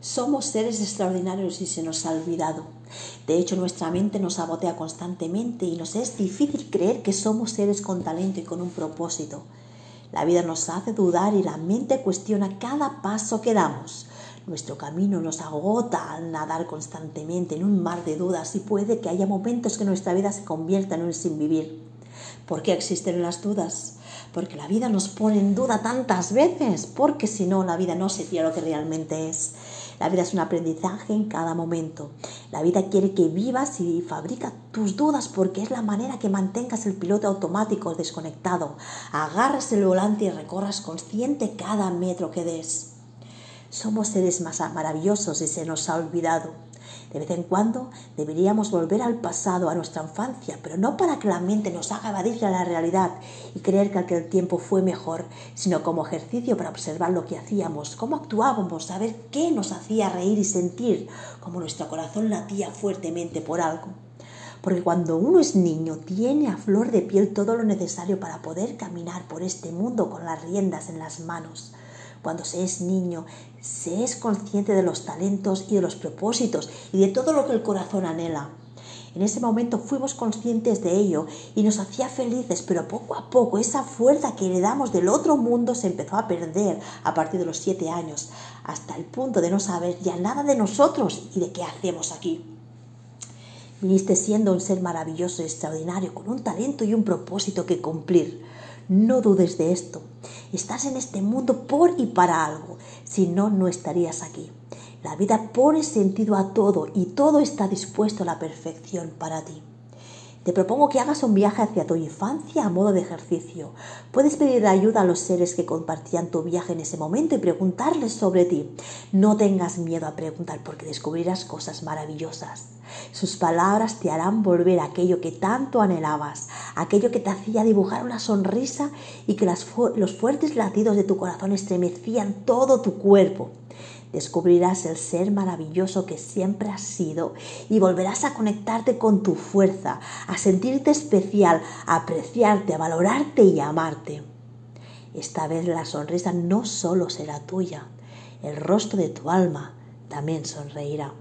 Somos seres extraordinarios y se nos ha olvidado. De hecho, nuestra mente nos sabotea constantemente y nos es difícil creer que somos seres con talento y con un propósito. La vida nos hace dudar y la mente cuestiona cada paso que damos. Nuestro camino nos agota al nadar constantemente en un mar de dudas y puede que haya momentos que nuestra vida se convierta en un sin vivir. ¿Por qué existen las dudas? Porque la vida nos pone en duda tantas veces, porque si no, la vida no sería lo que realmente es. La vida es un aprendizaje en cada momento. La vida quiere que vivas y fabrica tus dudas porque es la manera que mantengas el piloto automático desconectado, agarras el volante y recorras consciente cada metro que des. Somos seres más maravillosos y se nos ha olvidado. De vez en cuando deberíamos volver al pasado, a nuestra infancia, pero no para que la mente nos haga evadir la realidad y creer que aquel tiempo fue mejor, sino como ejercicio para observar lo que hacíamos, cómo actuábamos, saber qué nos hacía reír y sentir, como nuestro corazón latía fuertemente por algo. Porque cuando uno es niño tiene a flor de piel todo lo necesario para poder caminar por este mundo con las riendas en las manos. Cuando se es niño, se es consciente de los talentos y de los propósitos y de todo lo que el corazón anhela. En ese momento fuimos conscientes de ello y nos hacía felices, pero poco a poco esa fuerza que heredamos del otro mundo se empezó a perder a partir de los siete años, hasta el punto de no saber ya nada de nosotros y de qué hacemos aquí. Viniste siendo un ser maravilloso y extraordinario, con un talento y un propósito que cumplir. No dudes de esto. Estás en este mundo por y para algo. Si no, no estarías aquí. La vida pone sentido a todo y todo está dispuesto a la perfección para ti. Te propongo que hagas un viaje hacia tu infancia a modo de ejercicio. Puedes pedir ayuda a los seres que compartían tu viaje en ese momento y preguntarles sobre ti. No tengas miedo a preguntar porque descubrirás cosas maravillosas. Sus palabras te harán volver aquello que tanto anhelabas, aquello que te hacía dibujar una sonrisa y que los fuertes latidos de tu corazón estremecían todo tu cuerpo. Descubrirás el ser maravilloso que siempre has sido y volverás a conectarte con tu fuerza, a sentirte especial, a apreciarte, a valorarte y a amarte. Esta vez la sonrisa no solo será tuya, el rostro de tu alma también sonreirá.